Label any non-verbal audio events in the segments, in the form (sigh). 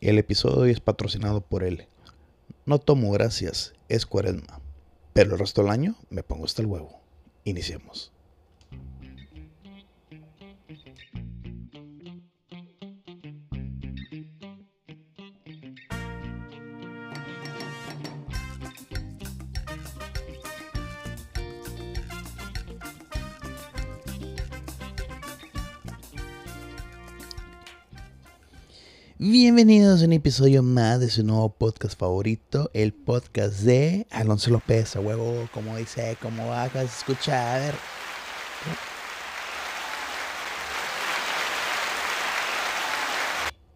El episodio es patrocinado por él. No tomo gracias, es cuaresma. Pero el resto del año me pongo hasta el huevo. Iniciemos. Bienvenidos a un episodio más de su nuevo podcast favorito, el podcast de Alonso López, a huevo, como dice, como hagas escuchar. A ver.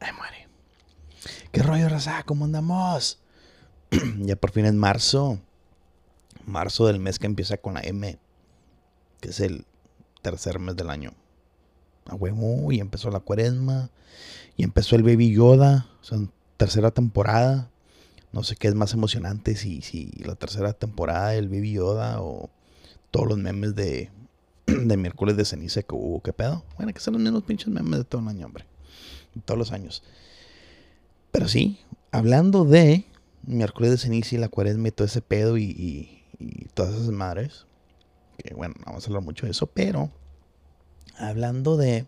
Ay, muere. ¿Qué rollo, raza? ¿Cómo andamos? (clears throat) ya por fin es marzo. Marzo del mes que empieza con la M, que es el tercer mes del año. A huevo, y empezó la cuaresma. Y empezó el Baby Yoda, o sea, tercera temporada. No sé qué es más emocionante, si, si la tercera temporada del Baby Yoda o todos los memes de, (clears throat) de miércoles de ceniza que hubo. ¿Qué pedo? Bueno, que son los mismos pinches memes de todo el año, hombre. todos los años. Pero sí, hablando de miércoles de ceniza y la cuaresma y todo ese pedo y, y, y todas esas madres. Que bueno, no vamos a hablar mucho de eso, pero hablando de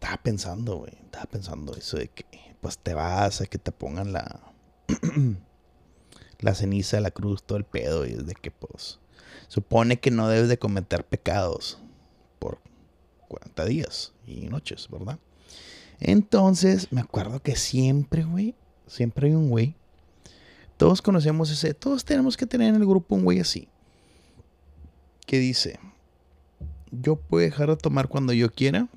estaba pensando, güey, estaba pensando eso de que pues te vas a que te pongan la (clears throat) la ceniza, la cruz, todo el pedo y es de que pues supone que no debes de cometer pecados por 40 días y noches, ¿verdad? Entonces, me acuerdo que siempre, güey, siempre hay un güey. Todos conocemos ese, todos tenemos que tener en el grupo un güey así. Que dice, yo puedo dejar de tomar cuando yo quiera,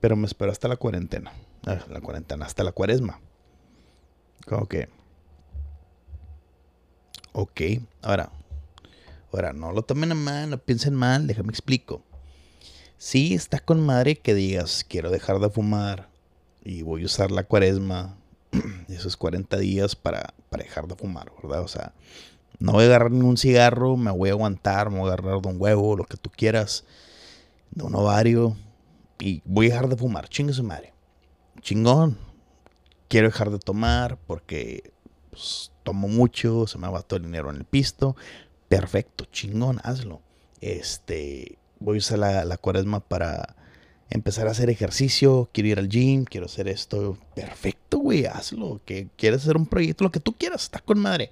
pero me espero hasta la cuarentena. Ah, la cuarentena, hasta la cuaresma. Como que. Ok, ahora. Ahora, no lo tomen a mal, no piensen mal, déjame explico. Sí, está con madre que digas, quiero dejar de fumar y voy a usar la cuaresma, (clears throat) esos 40 días para, para dejar de fumar, ¿verdad? O sea, no voy a agarrar ningún cigarro, me voy a aguantar, me voy a agarrar de un huevo, lo que tú quieras, de un ovario, y voy a dejar de fumar, chingue su madre. Chingón. Quiero dejar de tomar porque pues, tomo mucho, se me va todo el dinero en el pisto. Perfecto, chingón, hazlo. Este, voy a usar la, la cuaresma para empezar a hacer ejercicio, quiero ir al gym, quiero hacer esto. Perfecto, güey, hazlo. Que quieres hacer un proyecto, lo que tú quieras, está con madre.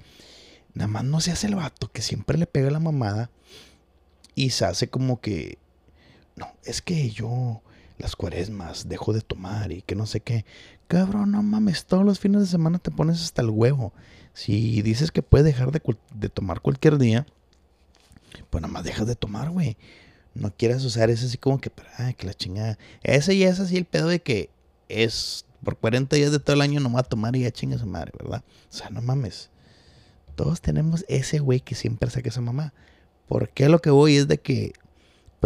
Nada más no se hace el vato que siempre le pega la mamada y se hace como que, no, es que yo las cuaresmas, dejo de tomar y que no sé qué. Cabrón, no mames, todos los fines de semana te pones hasta el huevo. Si dices que puedes dejar de, tomar cualquier día, pues nada más dejas de tomar, güey. No quieras usar ese así como que, ay, que la chingada. Ese ya es así el pedo de que es por 40 días de todo el año no va a tomar y ya chinga su madre, ¿verdad? O sea, no mames. Todos tenemos ese güey que siempre saca esa mamá. ¿Por qué lo que voy es de que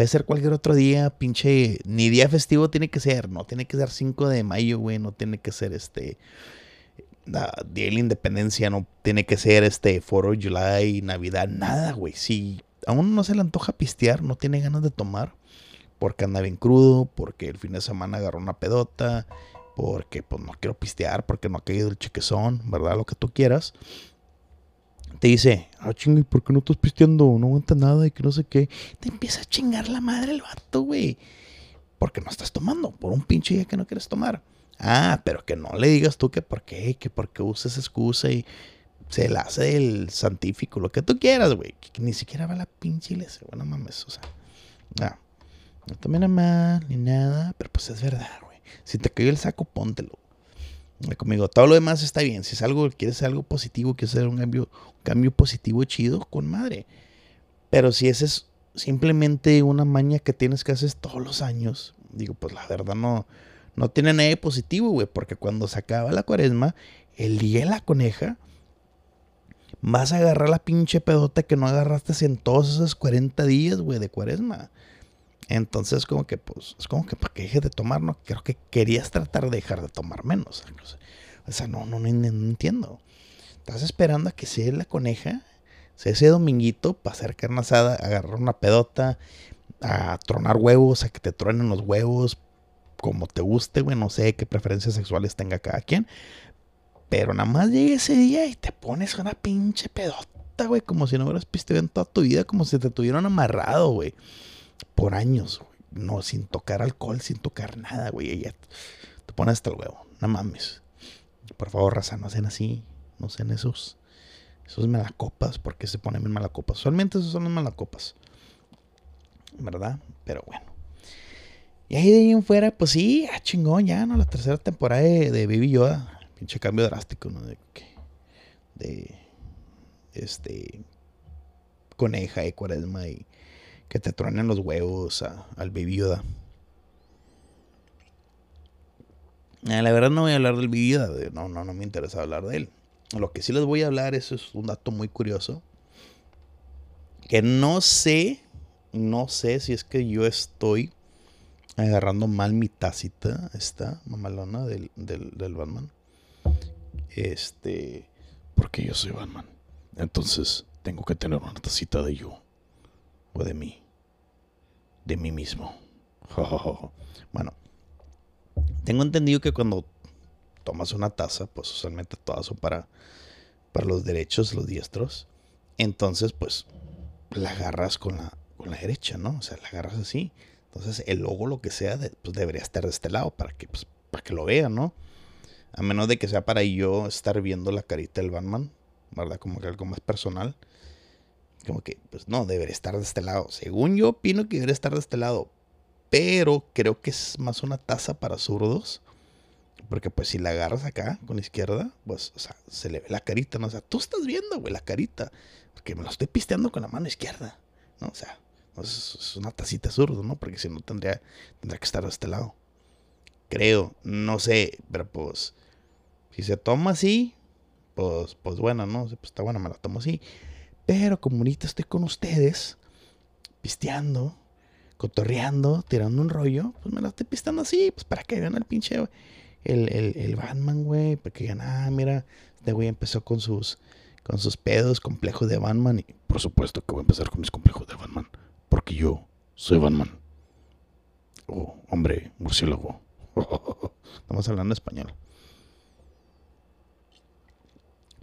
Puede ser cualquier otro día, pinche. Ni día festivo tiene que ser. No tiene que ser 5 de mayo, güey. No tiene que ser este. día de la independencia. No tiene que ser este. Foro July, Navidad. Nada, güey. Si a uno no se le antoja pistear, no tiene ganas de tomar. Porque anda bien crudo. Porque el fin de semana agarró una pedota. Porque pues no quiero pistear. Porque no ha caído el chequezón. ¿Verdad? Lo que tú quieras te dice, ah, chingue, ¿por qué no estás pisteando? No aguanta nada y que no sé qué. Te empieza a chingar la madre el vato, güey. Porque no estás tomando, por un pinche día que no quieres tomar. Ah, pero que no le digas tú que por qué, que por qué usas excusa y se la hace el santífico, lo que tú quieras, güey. Que, ni siquiera va la pinche iglesia, bueno, mames, o sea. No, no tomen mal ni nada, pero pues es verdad, güey. Si te cayó el saco, póntelo conmigo. Todo lo demás está bien. Si es algo, quieres hacer algo positivo, quieres hacer un cambio, un cambio positivo chido, con madre. Pero si ese es simplemente una maña que tienes que hacer todos los años, digo, pues la verdad no, no tiene nada de positivo, güey. Porque cuando se acaba la cuaresma, el día de la coneja, vas a agarrar la pinche pedota que no agarraste en todos esos 40 días, güey, de cuaresma. Entonces, como que, pues, es como que para que dejes de tomar, ¿no? Creo que querías tratar de dejar de tomar menos. O sea, no, no, no, entiendo. Estás esperando a que sea la coneja, sea ese dominguito para hacer carne asada, agarrar una pedota, a tronar huevos, a que te truenen los huevos, como te guste, güey, no sé qué preferencias sexuales tenga cada quien. Pero nada más llega ese día y te pones una pinche pedota, güey, como si no hubieras pisteado en toda tu vida, como si te tuvieran amarrado, güey, por años, güey. No, sin tocar alcohol, sin tocar nada, güey. Ya te pones hasta el huevo, no mames. Por favor, raza, no sean así, no sean esos, esos malacopas, porque se ponen en malacopas. Usualmente esos son los malacopas, ¿verdad? Pero bueno. Y ahí de ahí en fuera, pues sí, ah, chingón, ya, ¿no? La tercera temporada de, de Baby Yoda. Pinche cambio drástico, ¿no? De, de este, coneja y cuaresma y que te truenen los huevos al Baby. Ah, la verdad no voy a hablar del Baby no, no, no me interesa hablar de él. Lo que sí les voy a hablar es, es un dato muy curioso. Que no sé, no sé si es que yo estoy agarrando mal mi tácita, esta mamalona del, del, del Batman. Este, porque yo soy Batman. Entonces tengo que tener una tacita de yo. O de mí. De mí mismo. (laughs) bueno, tengo entendido que cuando tomas una taza, pues usualmente todas son para, para los derechos, los diestros. Entonces, pues, la agarras con la, con la derecha, ¿no? O sea, la agarras así. Entonces el logo, lo que sea, pues debería estar de este lado para que, pues, para que lo vean, ¿no? A menos de que sea para yo estar viendo la carita del Batman, ¿verdad? Como que algo más personal. Como que, pues no, debería estar de este lado. Según yo opino que debería estar de este lado. Pero creo que es más una taza para zurdos. Porque pues si la agarras acá con la izquierda, pues, o sea, se le ve la carita, ¿no? O sea, tú estás viendo, güey, la carita. Porque me la estoy pisteando con la mano izquierda, ¿no? O sea, es una tacita zurdo, ¿no? Porque si no tendría, tendría que estar de este lado. Creo, no sé, pero pues si se toma así, pues, pues bueno, ¿no? Pues está bueno, me la tomo así. Pero como ahorita estoy con ustedes, pisteando, cotorreando, tirando un rollo, pues me la estoy pisteando así, pues para que vean al pinche, el, el, el Batman, güey, para que digan, ah, mira, este güey empezó con sus, con sus pedos, complejos de Batman, y por supuesto que voy a empezar con mis complejos de Batman. Porque yo soy Batman. Oh, hombre, murciélago. (laughs) Estamos hablando español.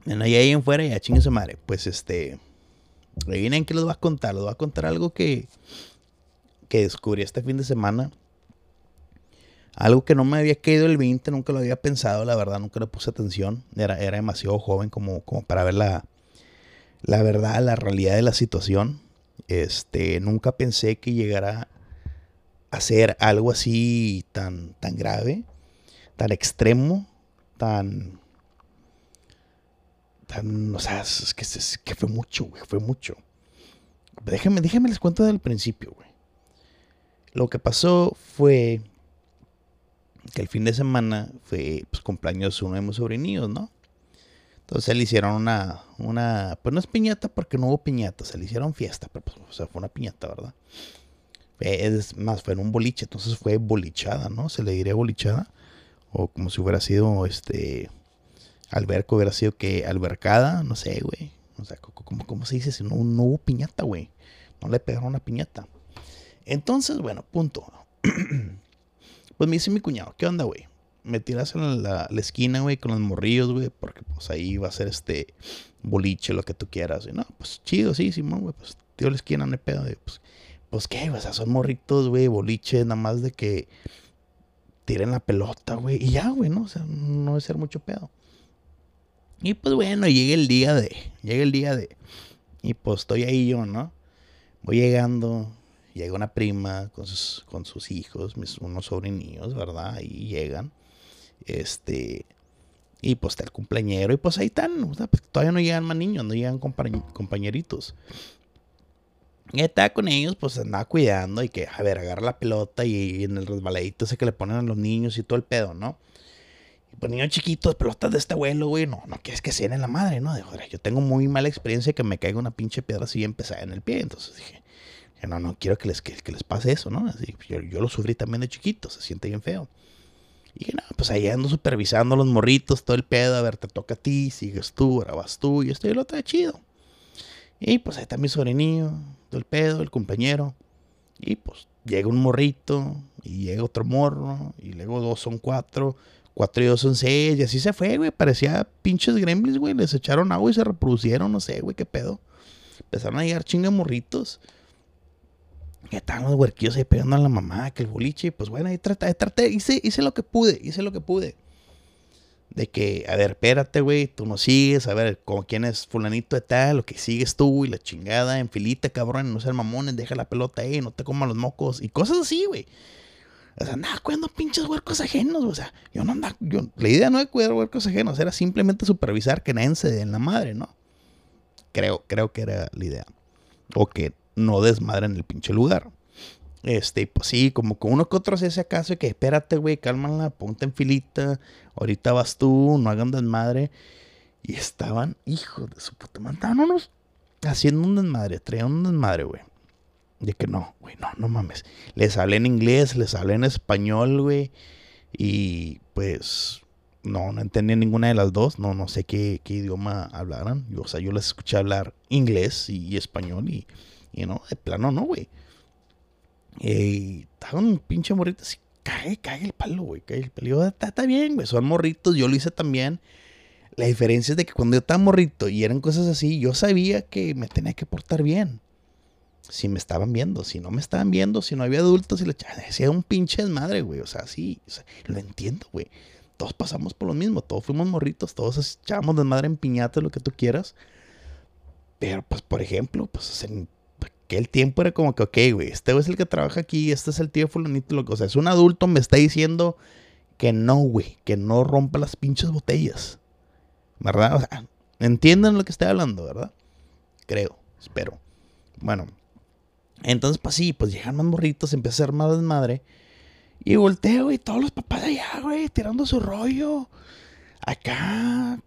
Y ahí en fuera, ya chingue su madre. Pues este. Adivinen qué les voy a contar. Les voy a contar algo que. Que descubrí este fin de semana. Algo que no me había caído el 20, nunca lo había pensado, la verdad, nunca le puse atención. Era, era demasiado joven como, como para ver la, la verdad, la realidad de la situación. Este, nunca pensé que llegara a ser algo así tan, tan grave, tan extremo, tan, tan, o sea, es que, es que fue mucho, güey, fue mucho. Déjenme, déjenme les cuento del principio, güey. Lo que pasó fue que el fin de semana fue pues, cumpleaños uno de mis sobrinillos, ¿no? Entonces le hicieron una, una, pues no es piñata porque no hubo piñata, se le hicieron fiesta, pero pues, o sea, fue una piñata, ¿verdad? Es más, fue en un boliche, entonces fue bolichada, ¿no? Se le diría bolichada, o como si hubiera sido, este, alberco, hubiera sido que albercada, no sé, güey. O sea, ¿cómo, cómo se dice? Si no, no hubo piñata, güey. No le pegaron una piñata. Entonces, bueno, punto. (clears throat) pues me dice mi cuñado, ¿qué onda, güey? me tiras en la, esquina, güey, con los morrillos, güey, porque pues ahí va a ser este boliche, lo que tú quieras. Y no, pues chido, sí, Simón, güey, pues tío la esquina, no hay pedo. pues, pues qué, o sea, son morritos, güey, boliche, nada más de que tiren la pelota, güey, y ya, güey, ¿no? O sea, no debe ser mucho pedo. Y pues bueno, llega el día de, llega el día de, y pues estoy ahí yo, ¿no? Voy llegando, llega una prima con sus, con sus hijos, mis, unos sobrinillos, ¿verdad? Y llegan. Este. Y pues está el cumpleañero. Y pues ahí están. Pues, todavía no llegan más niños, no llegan compañeritos. Y estaba con ellos, pues andaba cuidando y que, a ver, agarra la pelota y, en el resbaladito ese que le ponen a los niños y todo el pedo, ¿no? Pues niños chiquitos, pelotas de este abuelo, güey, no, no quieres que se en la madre, ¿no? yo tengo muy mala experiencia que me caiga una pinche piedra así empezada en el pie. Entonces dije, no, no quiero que les, que, les pase eso, ¿no? Así, yo, yo, lo sufrí también de chiquito, se siente bien feo. Y dije, no, pues ahí ando supervisando los morritos, todo el pedo, a ver, te toca a ti, sigues tú, ahora vas tú, y esto y lo otro, chido. Y pues ahí está mi sobrinillo, todo el pedo, el compañero. Y pues llega un morrito y llega otro morro y luego dos son cuatro, cuatro y dos son seis y así se fue, güey. Parecía pinches gremlins, güey. Les echaron agua y se reproducieron, no sé, güey, qué pedo. Empezaron a llegar chinga morritos. Que estaban los huerquillos ahí pegando a la mamá, que el boliche. Pues bueno, ahí traté, traté, hice, hice lo que pude, hice lo que pude. De que, a ver, espérate, güey, tú no sigues, a ver, como quién es fulanito de tal, lo que sigues tú y la chingada, en filita, cabrón, no seas mamones, deja la pelota ahí, no te coman los mocos y cosas así, güey. O sea, nada, cuidando pinches huercos ajenos, o sea, yo no andaba, yo, la idea no de cuidar huercos ajenos, era simplemente supervisar que nadie se den la madre, ¿no? Creo, creo que era la idea. O que no desmadren el pinche lugar. Este, pues sí, como que uno que otro se hace acaso y que espérate, güey, cálmala, ponte en filita, ahorita vas tú, no hagan desmadre. Y estaban, hijos de su puta madre, unos haciendo un desmadre, traían un desmadre, güey. De que no, güey, no, no mames. Les hablé en inglés, les hablé en español, güey. Y pues, no, no entendía ninguna de las dos. No, no sé qué, qué idioma hablaran. O sea, yo les escuché hablar inglés y, español y, y no, de plano no, güey. Y estaba un pinche morrito así, cae, cae el palo, güey, cae el palo. Está, está bien, güey, son morritos, yo lo hice también. La diferencia es de que cuando yo estaba morrito y eran cosas así, yo sabía que me tenía que portar bien. Si me estaban viendo, si no me estaban viendo, si no había adultos, y le decía un pinche desmadre, güey. O sea, sí, lo entiendo, güey. Todos pasamos por lo mismo, todos fuimos morritos, todos echábamos desmadre en piñata, lo que tú quieras. Pero, pues, por ejemplo, pues en que el tiempo era como que, ok, güey, este es el que trabaja aquí, este es el tío fulanito, lo que, o sea, es un adulto, me está diciendo que no, güey, que no rompa las pinches botellas. ¿Verdad? O sea, entienden lo que estoy hablando, ¿verdad? Creo, espero. Bueno, entonces, pues sí, pues llegan más morritos, empieza a ser más desmadre. Y volteo, y todos los papás allá, güey, tirando su rollo. Acá,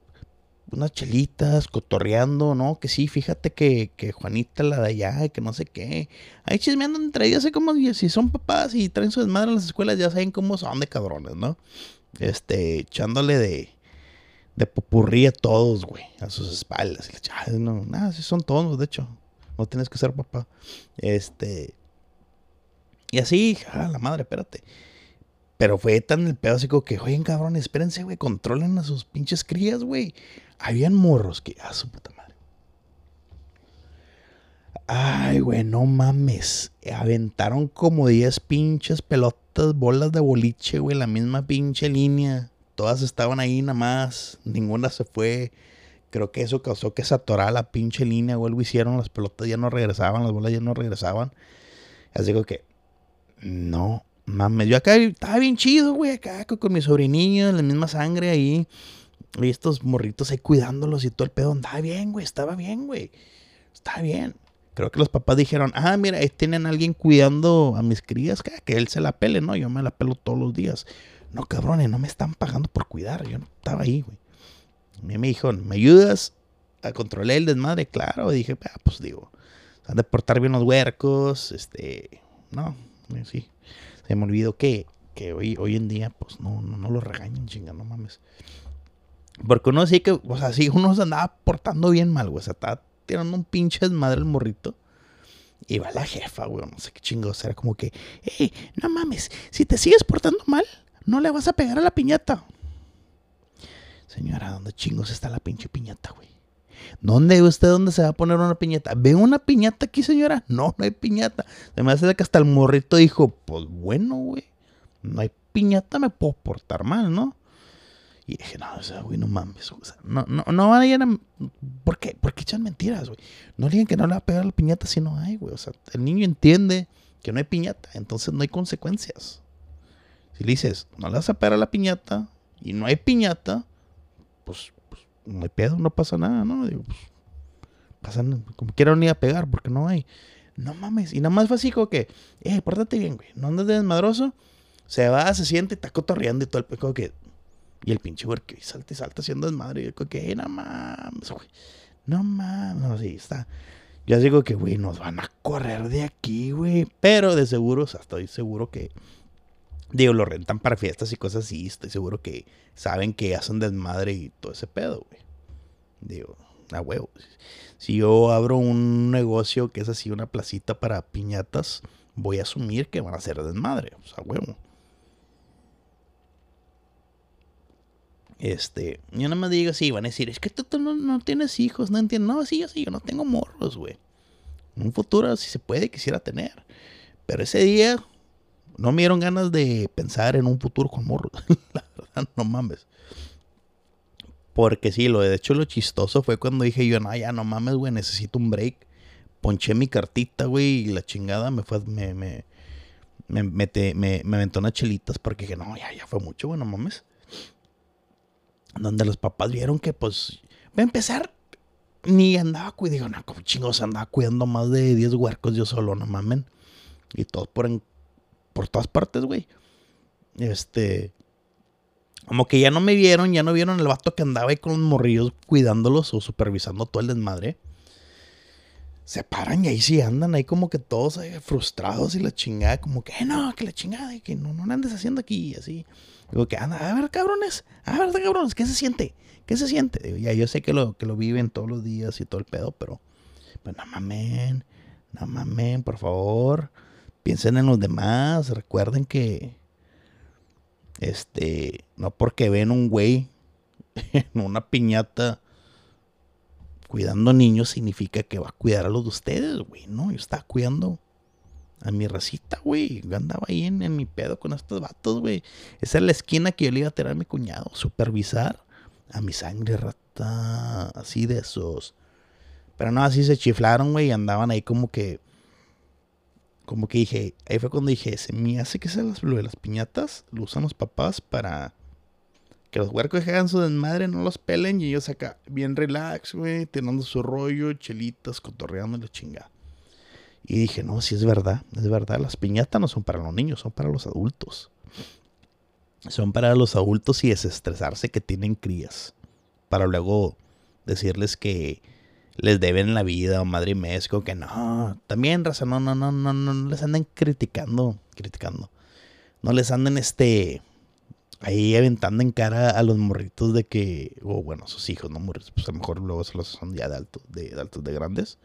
unas chelitas, cotorreando, ¿no? Que sí, fíjate que, que Juanita la de allá, que no sé qué. Ahí chismeando entre ellas, así como si son papás y traen su desmadre en las escuelas, ya saben cómo son de cabrones, ¿no? Este, echándole de, de popurrí a todos, güey, a sus espaldas. Y no, nada, sí son todos, de hecho. No tienes que ser papá. Este. Y así, ah, la madre, espérate. Pero fue tan el pedo así como que, oigan, cabrón, espérense, güey, controlen a sus pinches crías, güey. Habían morros que, ah, su puta madre. Ay, güey, no mames. Aventaron como 10 pinches pelotas, bolas de boliche, güey, la misma pinche línea. Todas estaban ahí nada más. Ninguna se fue. Creo que eso causó que se atorara la pinche línea, güey. Algo hicieron, las pelotas ya no regresaban, las bolas ya no regresaban. Así que, no Mames, yo acá estaba bien chido, güey, acá con mi sobrinillo, la misma sangre ahí. Y estos morritos ahí cuidándolos y todo el pedo. Andaba bien, güey, estaba bien, güey. Estaba bien. Creo que los papás dijeron, ah, mira, ahí tienen a alguien cuidando a mis crías, que, que él se la pele, ¿no? Yo me la pelo todos los días. No, cabrones, no me están pagando por cuidar. Yo no estaba ahí, güey. A mí me dijo, ¿me ayudas a controlar el desmadre? Claro, y dije, ah, pues digo, han de portar bien los huercos, este, no, sí se me olvidó que, que hoy, hoy en día, pues no, no, no lo regañan, chinga, no mames. Porque uno sí que, o sea, sí, uno se andaba portando bien mal, güey. O sea, estaba tirando un pinche desmadre el morrito. Y va la jefa, güey, no sé qué chingos. Era como que, hey, no mames, si te sigues portando mal, no le vas a pegar a la piñata. Señora, ¿dónde chingos está la pinche piñata, güey? ¿Dónde usted dónde se va a poner una piñata? ¿Ve una piñata aquí, señora? No, no hay piñata. Se me hace que hasta el morrito dijo, pues bueno, güey, no hay piñata, me puedo portar mal, ¿no? Y dije, no, o sea, güey, no mames. O sea, no, no, no van a ir a... ¿Por qué? ¿Por qué echan mentiras, güey? No digan que no le va a pegar la piñata si no hay, güey. O sea, el niño entiende que no hay piñata, entonces no hay consecuencias. Si le dices, no le vas a pegar a la piñata y no hay piñata, pues no hay pedo, no pasa nada, ¿no? Digo, pues, pasan, como quieran ir a pegar, porque no hay. No mames. Y nada más fue así como que, eh, pórtate bien, güey. No andes de desmadroso. Se va, se siente, está cotorreando y todo el peco que. Y el pinche güey que salta y salta haciendo desmadre. Y yo como que, eh, no mames, güey. No mames. No, sí, está. Yo digo que, güey, nos van a correr de aquí, güey. Pero de seguro, o sea, estoy seguro que Digo, lo rentan para fiestas y cosas así. Estoy seguro que saben que hacen desmadre y todo ese pedo, güey. Digo, a huevo. Si yo abro un negocio que es así, una placita para piñatas, voy a asumir que van a ser desmadre. O sea, huevo. Este, yo no me digo así, van a decir, es que tú, no, tienes hijos, no entiendo. No, sí, yo sí, yo no tengo morros, güey. En un futuro, si se puede, quisiera tener. Pero ese día no me dieron ganas de pensar en un futuro con morros. (laughs) La verdad, no mames. Porque sí, lo de hecho lo chistoso fue cuando dije yo, no, ya no mames, güey, necesito un break. Ponché mi cartita, güey, y la chingada me fue, me, me, me, me, me, me aventó unas chelitas porque dije, no, ya, ya fue mucho, güey, no mames. Donde los papás vieron que, pues, va a empezar, ni andaba cuidando, no, como chingos, andaba cuidando más de 10 huercos yo solo, no mamen. Y todos por, por todas partes, güey. Este, como que ya no me vieron, ya no vieron el vato que andaba ahí con los morrillos cuidándolos o supervisando todo el desmadre. Se paran y ahí sí andan ahí como que todos frustrados y la chingada, como que eh, no, que la chingada, que no, no andes haciendo aquí, así. Digo que anda, a ver, cabrones, a ver, cabrones, ¿qué se siente? ¿Qué se siente? Digo, ya yo sé que lo, que lo viven todos los días y todo el pedo, pero, pues no mamen, no mamen, por favor. Piensen en los demás, recuerden que este, no porque ven un güey (laughs) en una piñata cuidando niños significa que va a cuidar a los de ustedes, güey, ¿no? Yo estaba cuidando a mi racita, güey. Yo andaba ahí en, mi pedo con estos vatos, güey. Esa es la esquina que yo le iba a tener a mi cuñado. Supervisar a mi sangre rata. Así de esos. Pero no, así se chiflaron, güey. Y andaban ahí como que como que dije, ahí fue cuando dije, se me hace que sea lo de las piñatas lo usan los papás para que los huercos hagan su desmadre, no los pelen y ellos acá bien relax, güey, teniendo su rollo, chelitas, cotorreando la chingada. Y dije, no, si es verdad, es verdad, las piñatas no son para los niños, son para los adultos. Son para los adultos y desestresarse que tienen crías. Para luego decirles que les deben la vida o madre y que no, también raza, no, no, no, no, no, les anden criticando, criticando. No les anden este ahí aventando en cara a los morritos de que, o bueno, sus hijos, no morritos, pues a lo mejor luego se los son ya de altos, de, altos, de grandes.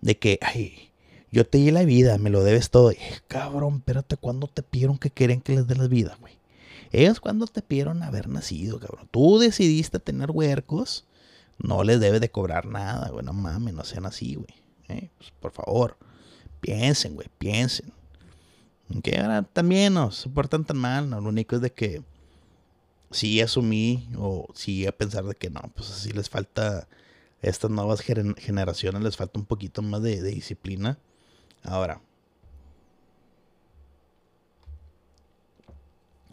De que, ay, yo te di la vida, me lo debes todo. cabrón, espérate, ¿cuándo te pidieron que quieren que les dé la vida, güey? Ellos cuando te pidieron haber nacido, cabrón. Tú decidiste tener huercos no les debe de cobrar nada, güey. No mames, no sean así, güey. ¿eh? Pues, por favor, piensen, güey, piensen. Que ahora también no se portan tan mal, ¿no? Lo único es de que sí asumí o sí a pensar de que no, pues así les falta, a estas nuevas generaciones les falta un poquito más de, de disciplina. Ahora,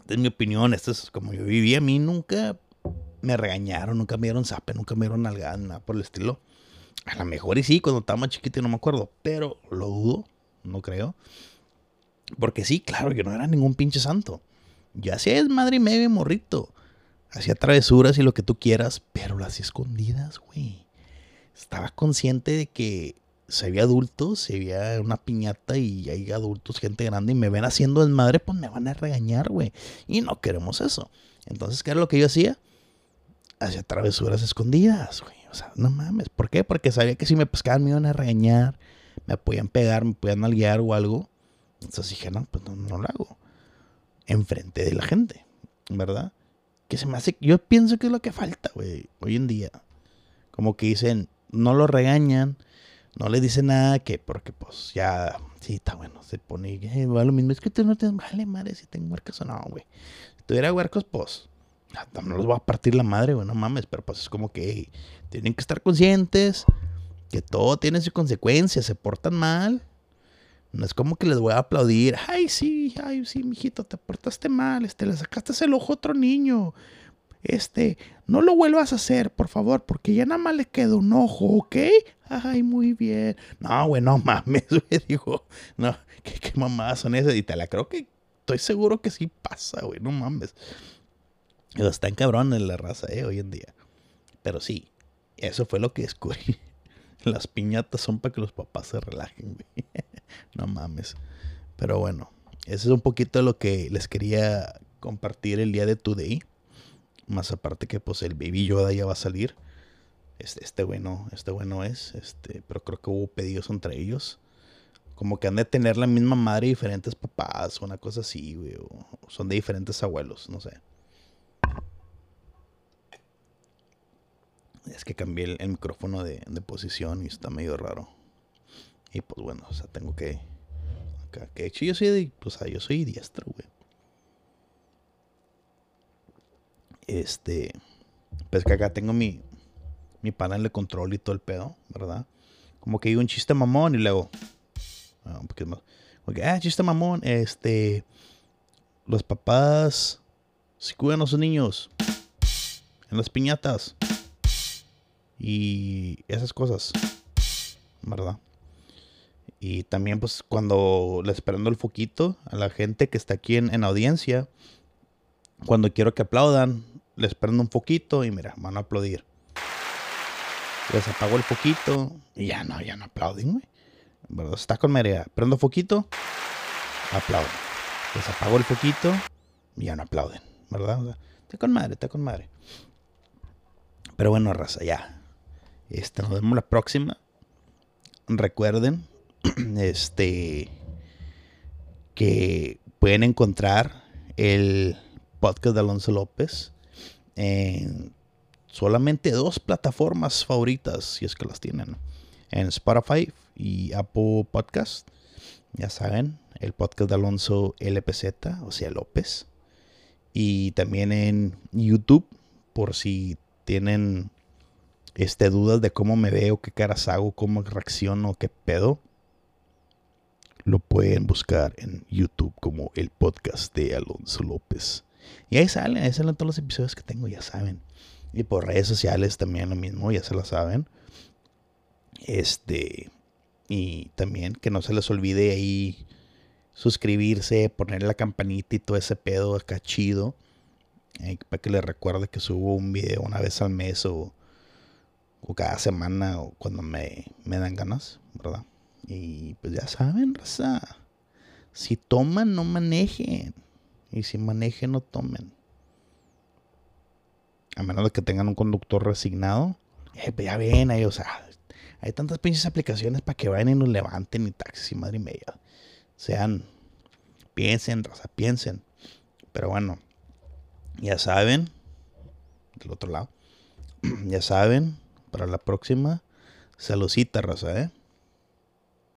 en mi opinión, esto es como yo viví, a mí nunca me regañaron, nunca me dieron zape, nunca me dieron nalgada, nada por el estilo. A lo mejor y sí, cuando estaba más chiquito no me acuerdo, pero lo dudo, no creo. Porque sí, claro, yo no era ningún pinche santo. Yo hacía es madre y media morrito. Hacía travesuras y lo que tú quieras, pero las escondidas, güey. Estaba consciente de que si había adultos, si había una piñata y hay adultos, gente grande, y me ven haciendo desmadre, pues me van a regañar, güey. Y no queremos eso. Entonces, ¿qué era lo que yo hacía? Hacía travesuras escondidas, güey. O sea, no mames. ¿Por qué? Porque sabía que si me pescaban me iban a regañar, me podían pegar, me podían alguear o algo. Entonces dije, no, pues no, no lo hago. Enfrente de la gente, ¿verdad? Que se me hace, yo pienso que es lo que falta, güey, hoy en día. Como que dicen, no lo regañan, no le dicen nada, que porque pues ya, sí, está bueno, se pone, eh, va lo mismo, es que tú no te, vale madre si tengo huercos o no, güey. Si tuviera huercos, pues, no los voy a partir la madre, güey, no mames, pero pues es como que tienen que estar conscientes que todo tiene su consecuencia, se portan mal. No es como que les voy a aplaudir, ay, sí, ay, sí, mijito, te portaste mal, este, le sacaste el ojo a otro niño. Este, no lo vuelvas a hacer, por favor, porque ya nada más le queda un ojo, ¿ok? Ay, muy bien. No, güey, no mames, (laughs) güey, digo, no, ¿qué, qué mamadas son esas? Y te la creo que estoy seguro que sí pasa, güey, no mames. Están cabrones la raza, eh, hoy en día. Pero sí, eso fue lo que descubrí. (laughs) Las piñatas son para que los papás se relajen, güey. (laughs) No mames. Pero bueno, eso es un poquito lo que les quería compartir el día de Today. Más aparte que pues el Baby Yoda ya va a salir. Este, este bueno, este bueno es. Este, pero creo que hubo pedidos entre ellos. Como que han de tener la misma madre y diferentes papás, una cosa así, güey. O son de diferentes abuelos, no sé. Es que cambié el, micrófono de, posición y está medio raro. Y pues bueno, o sea, tengo que. Acá, que de hecho yo soy, pues, yo soy diestro, güey. Este. Pues que acá tengo mi, mi panel de control y todo el pedo, ¿verdad? Como que hay un chiste mamón y luego. Ah, un poquito más. Como ah, chiste mamón, este. Los papás. Si cuidan a sus niños. En las piñatas. Y esas cosas. ¿Verdad? Y también, pues, cuando le esperando el foquito a la gente que está aquí en, en audiencia, cuando quiero que aplaudan, les prendo un foquito y mira, van a aplaudir. Les apago el foquito y ya no, ya no aplauden, güey. ¿Verdad? Está con marea. Prendo foquito, aplauden. Les apago el foquito y ya no aplauden, ¿verdad? está con madre, está con madre. Pero bueno, raza, ya. Este, nos vemos la próxima. Recuerden, (clears throat) este, que pueden encontrar el podcast de Alonso López en solamente dos plataformas favoritas, si es que las tienen. En Spotify y Apple Podcast. Ya saben, el podcast de Alonso LPZ, o sea, López. Y también en YouTube, por si tienen este, dudas de cómo me veo, qué caras hago, cómo reacciono, qué pedo. Lo pueden buscar en YouTube como el podcast de Alonso López. Y ahí salen, ahí salen todos los episodios que tengo, ya saben. Y por redes sociales también lo mismo, ya se lo saben. Este. Y también que no se les olvide ahí suscribirse, poner la campanita y todo ese pedo acá chido. Eh, para que les recuerde que subo un video una vez al mes o, o cada semana o cuando me, me dan ganas, ¿verdad? Y pues ya saben, raza. Si toman, no manejen. Y si manejen, no tomen. A menos de que tengan un conductor resignado. Eh, pues ya ven ahí, o sea, hay tantas pinches aplicaciones para que vayan y nos levanten y taxis y madre y media. Sean, piensen, raza, piensen. Pero bueno, ya saben, del otro lado, (clears throat) ya saben, para la próxima, saludcita, raza, ¿eh?